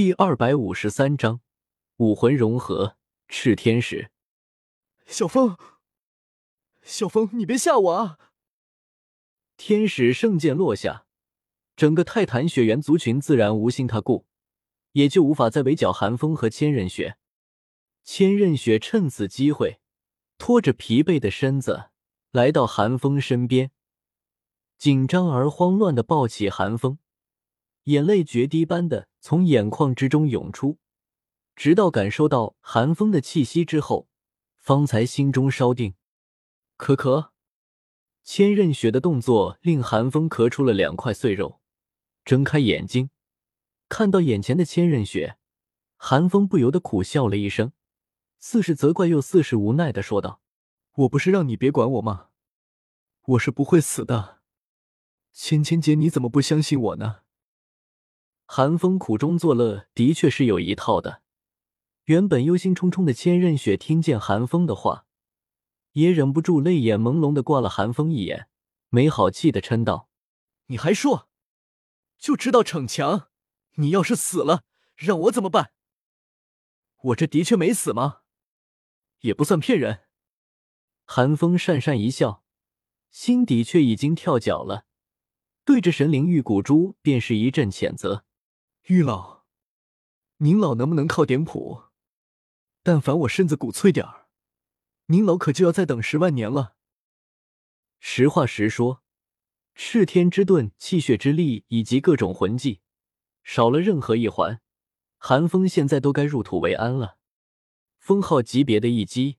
第二百五十三章武魂融合炽天使。小风，小风，你别吓我啊！天使圣剑落下，整个泰坦雪原族群自然无心他顾，也就无法再围剿寒风和千仞雪。千仞雪趁此机会，拖着疲惫的身子来到寒风身边，紧张而慌乱的抱起寒风。眼泪决堤般的从眼眶之中涌出，直到感受到寒风的气息之后，方才心中稍定。咳咳，千仞雪的动作令寒风咳出了两块碎肉，睁开眼睛，看到眼前的千仞雪，寒风不由得苦笑了一声，似是责怪又似是无奈的说道：“我不是让你别管我吗？我是不会死的。芊芊姐，你怎么不相信我呢？”寒风苦中作乐，的确是有一套的。原本忧心忡忡的千仞雪听见寒风的话，也忍不住泪眼朦胧的挂了寒风一眼，没好气的嗔道：“你还说，就知道逞强？你要是死了，让我怎么办？我这的确没死吗？也不算骗人。”寒风讪讪一笑，心底却已经跳脚了，对着神灵玉骨珠便是一阵谴责。玉老，您老能不能靠点谱？但凡我身子骨脆点儿，您老可就要再等十万年了。实话实说，赤天之盾、气血之力以及各种魂技，少了任何一环，寒风现在都该入土为安了。封号级别的一击，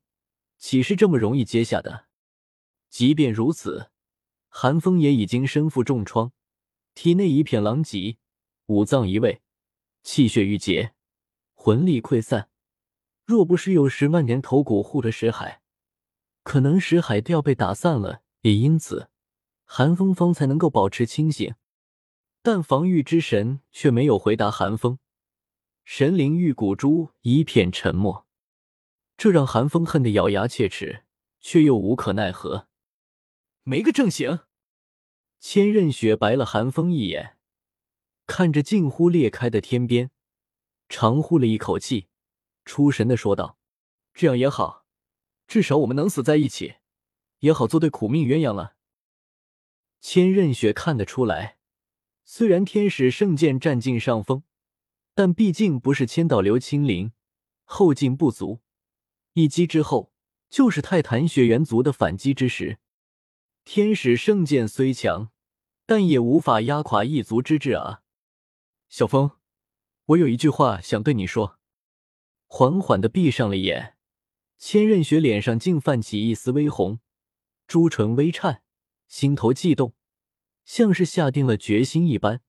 岂是这么容易接下的？即便如此，寒风也已经身负重创，体内一片狼藉。五脏移位，气血郁结，魂力溃散。若不是有十万年头骨护着石海，可能石海都要被打散了。也因此，寒风方才能够保持清醒。但防御之神却没有回答寒风。神灵玉骨珠一片沉默，这让寒风恨得咬牙切齿，却又无可奈何。没个正形。千仞雪白了寒风一眼。看着近乎裂开的天边，长呼了一口气，出神的说道：“这样也好，至少我们能死在一起，也好做对苦命鸳鸯了。”千仞雪看得出来，虽然天使圣剑占尽上风，但毕竟不是千道流清灵，后劲不足。一击之后，就是泰坦雪猿族的反击之时。天使圣剑虽强，但也无法压垮一族之志啊。小风，我有一句话想对你说。缓缓的闭上了眼，千仞雪脸上竟泛起一丝微红，朱唇微颤，心头悸动，像是下定了决心一般，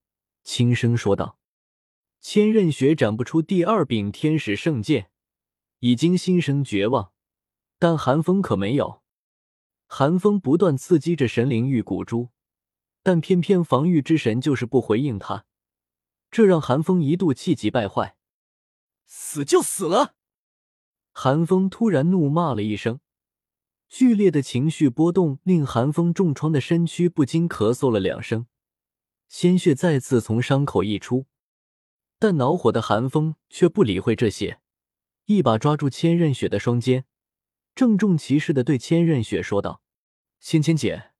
轻声说道：“千仞雪斩不出第二柄天使圣剑，已经心生绝望，但寒风可没有。寒风不断刺激着神灵玉骨珠，但偏偏防御之神就是不回应他。”这让韩风一度气急败坏，死就死了！韩风突然怒骂了一声，剧烈的情绪波动令韩风重创的身躯不禁咳嗽了两声，鲜血再次从伤口溢出。但恼火的寒风却不理会这些，一把抓住千仞雪的双肩，郑重其事的对千仞雪说道：“芊芊姐，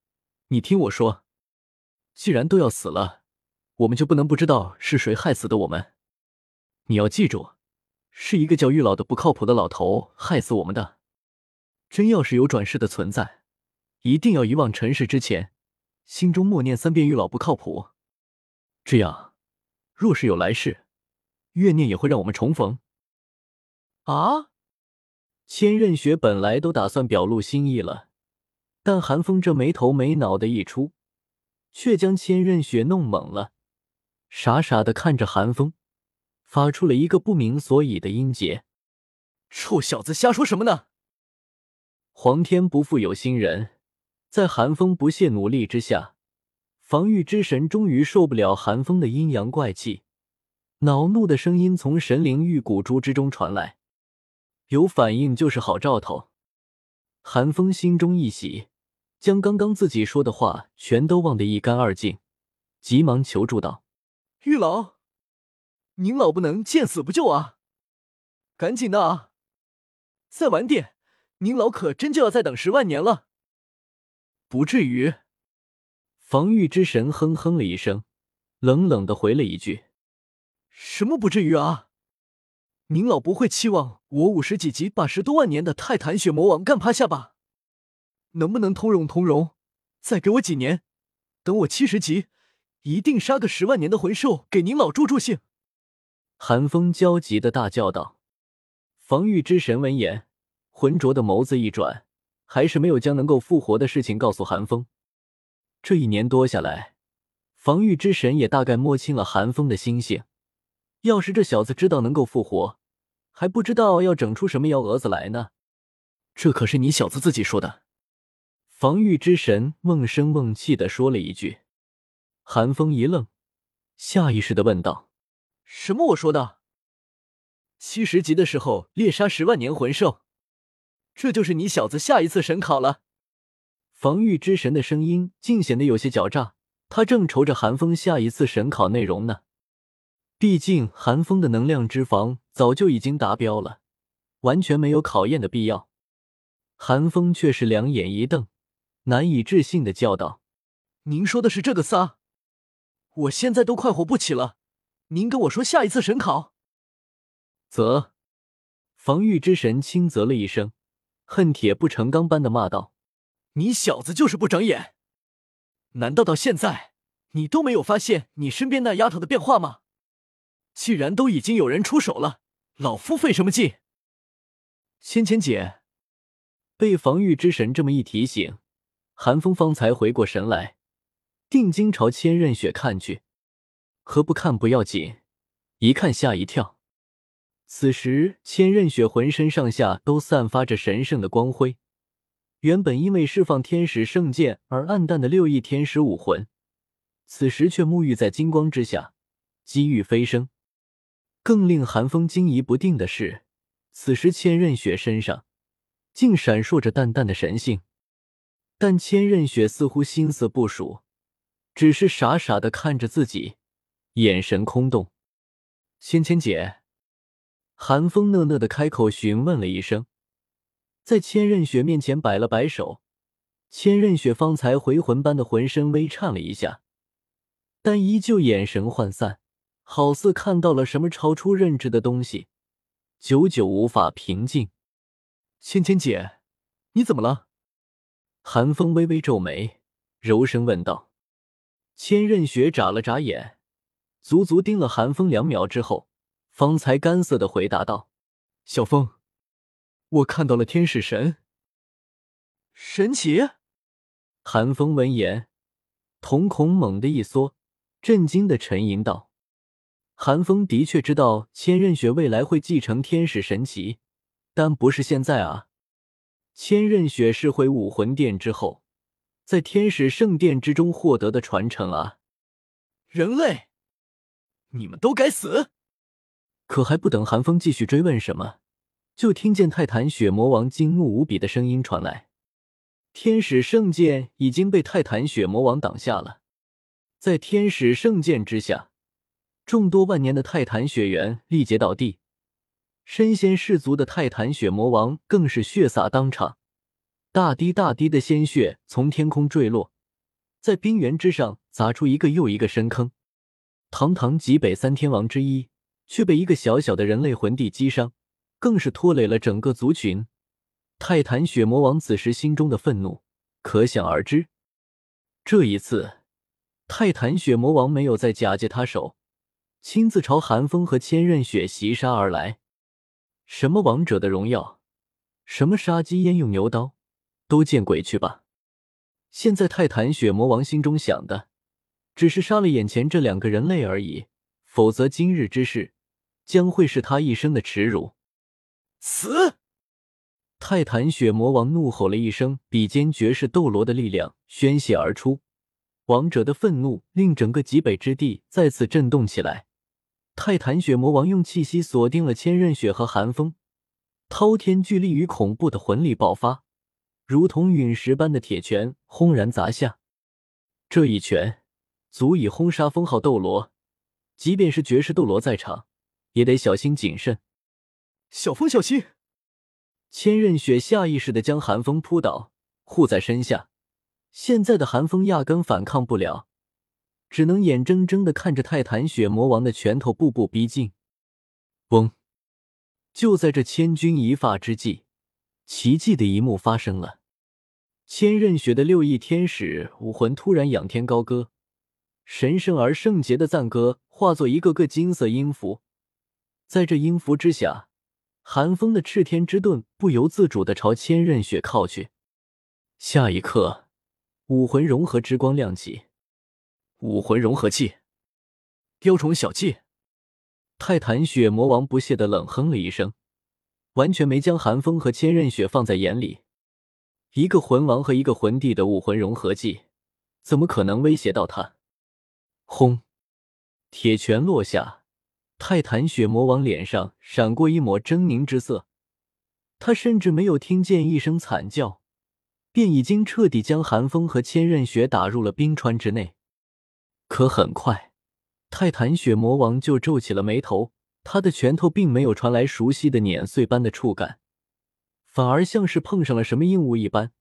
你听我说，既然都要死了。”我们就不能不知道是谁害死的我们？你要记住，是一个叫玉老的不靠谱的老头害死我们的。真要是有转世的存在，一定要遗忘尘世之前，心中默念三遍玉老不靠谱。这样，若是有来世，怨念也会让我们重逢。啊！千仞雪本来都打算表露心意了，但寒风这没头没脑的一出，却将千仞雪弄懵了。傻傻的看着寒风，发出了一个不明所以的音节。臭小子，瞎说什么呢？皇天不负有心人，在寒风不懈努力之下，防御之神终于受不了寒风的阴阳怪气，恼怒的声音从神灵玉骨珠之中传来：“有反应就是好兆头。”寒风心中一喜，将刚刚自己说的话全都忘得一干二净，急忙求助道。玉老，您老不能见死不救啊！赶紧的啊！再晚点，您老可真就要再等十万年了。不至于。防御之神哼哼了一声，冷冷的回了一句：“什么不至于啊？您老不会期望我五十几级把十多万年的泰坦血魔王干趴下吧？能不能通融通融？再给我几年，等我七十级，一定杀个十万年的魂兽给您老助助兴。”寒风焦急的大叫道。防御之神闻言，浑浊的眸子一转，还是没有将能够复活的事情告诉寒风。这一年多下来，防御之神也大概摸清了寒风的心性。要是这小子知道能够复活，还不知道要整出什么幺蛾子来呢。这可是你小子自己说的。防御之神瓮声瓮气的说了一句。寒风一愣，下意识的问道：“什么？我说的？七十级的时候猎杀十万年魂兽，这就是你小子下一次神考了？”防御之神的声音竟显得有些狡诈，他正愁着寒风下一次神考内容呢。毕竟寒风的能量脂肪早就已经达标了，完全没有考验的必要。寒风却是两眼一瞪，难以置信的叫道：“您说的是这个仨？我现在都快活不起了，您跟我说下一次神考？”啧！防御之神轻啧了一声，恨铁不成钢般的骂道。你小子就是不长眼！难道到现在你都没有发现你身边那丫头的变化吗？既然都已经有人出手了，老夫费什么劲？芊芊姐被防御之神这么一提醒，寒风方才回过神来，定睛朝千仞雪看去。何不看不要紧，一看吓一跳。此时千仞雪浑身上下都散发着神圣的光辉。原本因为释放天使圣剑而暗淡的六翼天使武魂，此时却沐浴在金光之下，机遇飞升。更令寒风惊疑不定的是，此时千仞雪身上竟闪烁着淡淡的神性。但千仞雪似乎心思不属，只是傻傻的看着自己，眼神空洞。芊芊姐，寒风讷讷的开口询问了一声。在千仞雪面前摆了摆手，千仞雪方才回魂般的浑身微颤了一下，但依旧眼神涣散，好似看到了什么超出认知的东西，久久无法平静。芊芊姐，你怎么了？寒风微微皱眉，柔声问道。千仞雪眨了眨眼，足足盯了寒风两秒之后，方才干涩的回答道：“小风。”我看到了天使神，神奇！寒风闻言，瞳孔猛地一缩，震惊的沉吟道：“寒风的确知道千仞雪未来会继承天使神奇，但不是现在啊！千仞雪是回武魂殿之后，在天使圣殿之中获得的传承啊！人类，你们都该死！”可还不等寒风继续追问什么。就听见泰坦血魔王惊怒无比的声音传来，天使圣剑已经被泰坦血魔王挡下了。在天使圣剑之下，众多万年的泰坦血缘力竭倒地，身先士卒的泰坦血魔王更是血洒当场，大滴大滴的鲜血从天空坠落，在冰原之上砸出一个又一个深坑。堂堂极北三天王之一，却被一个小小的人类魂帝击伤。更是拖累了整个族群。泰坦血魔王此时心中的愤怒可想而知。这一次，泰坦血魔王没有再假借他手，亲自朝寒风和千仞雪袭杀而来。什么王者的荣耀，什么杀鸡焉用牛刀，都见鬼去吧！现在泰坦血魔王心中想的，只是杀了眼前这两个人类而已。否则，今日之事将会是他一生的耻辱。死！泰坦血魔王怒吼了一声，比肩绝世斗罗的力量宣泄而出。王者的愤怒令整个极北之地再次震动起来。泰坦血魔王用气息锁定了千仞雪和寒风，滔天巨力与恐怖的魂力爆发，如同陨石般的铁拳轰然砸下。这一拳足以轰杀封号斗罗，即便是绝世斗罗在场，也得小心谨慎。小风，小心！千仞雪下意识的将寒风扑倒，护在身下。现在的寒风压根反抗不了，只能眼睁睁的看着泰坦雪魔王的拳头步步逼近。嗡！就在这千钧一发之际，奇迹的一幕发生了。千仞雪的六翼天使武魂突然仰天高歌，神圣而圣洁的赞歌化作一个个金色音符，在这音符之下。寒风的炽天之盾不由自主的朝千仞雪靠去。下一刻，武魂融合之光亮起，武魂融合器，雕虫小技。泰坦雪魔王不屑的冷哼了一声，完全没将寒风和千仞雪放在眼里。一个魂王和一个魂帝的武魂融合技，怎么可能威胁到他？轰！铁拳落下。泰坦雪魔王脸上闪过一抹狰狞之色，他甚至没有听见一声惨叫，便已经彻底将寒风和千仞雪打入了冰川之内。可很快，泰坦雪魔王就皱起了眉头，他的拳头并没有传来熟悉的碾碎般的触感，反而像是碰上了什么硬物一般，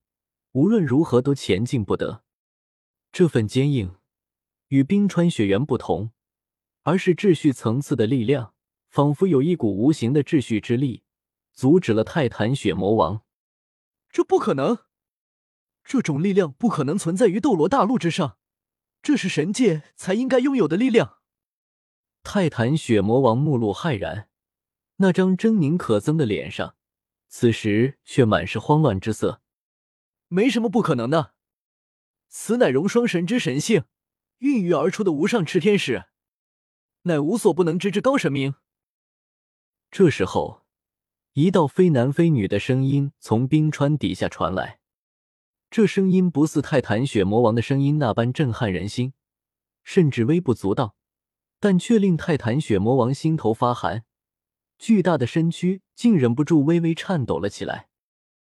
无论如何都前进不得。这份坚硬与冰川雪原不同。而是秩序层次的力量，仿佛有一股无形的秩序之力，阻止了泰坦雪魔王。这不可能，这种力量不可能存在于斗罗大陆之上，这是神界才应该拥有的力量。泰坦雪魔王目露骇然，那张狰狞可憎的脸上，此时却满是慌乱之色。没什么不可能的，此乃融双神之神性孕育而出的无上炽天使。乃无所不能之至高神明。这时候，一道非男非女的声音从冰川底下传来。这声音不似泰坦雪魔王的声音那般震撼人心，甚至微不足道，但却令泰坦血魔王心头发寒。巨大的身躯竟忍不住微微颤抖了起来。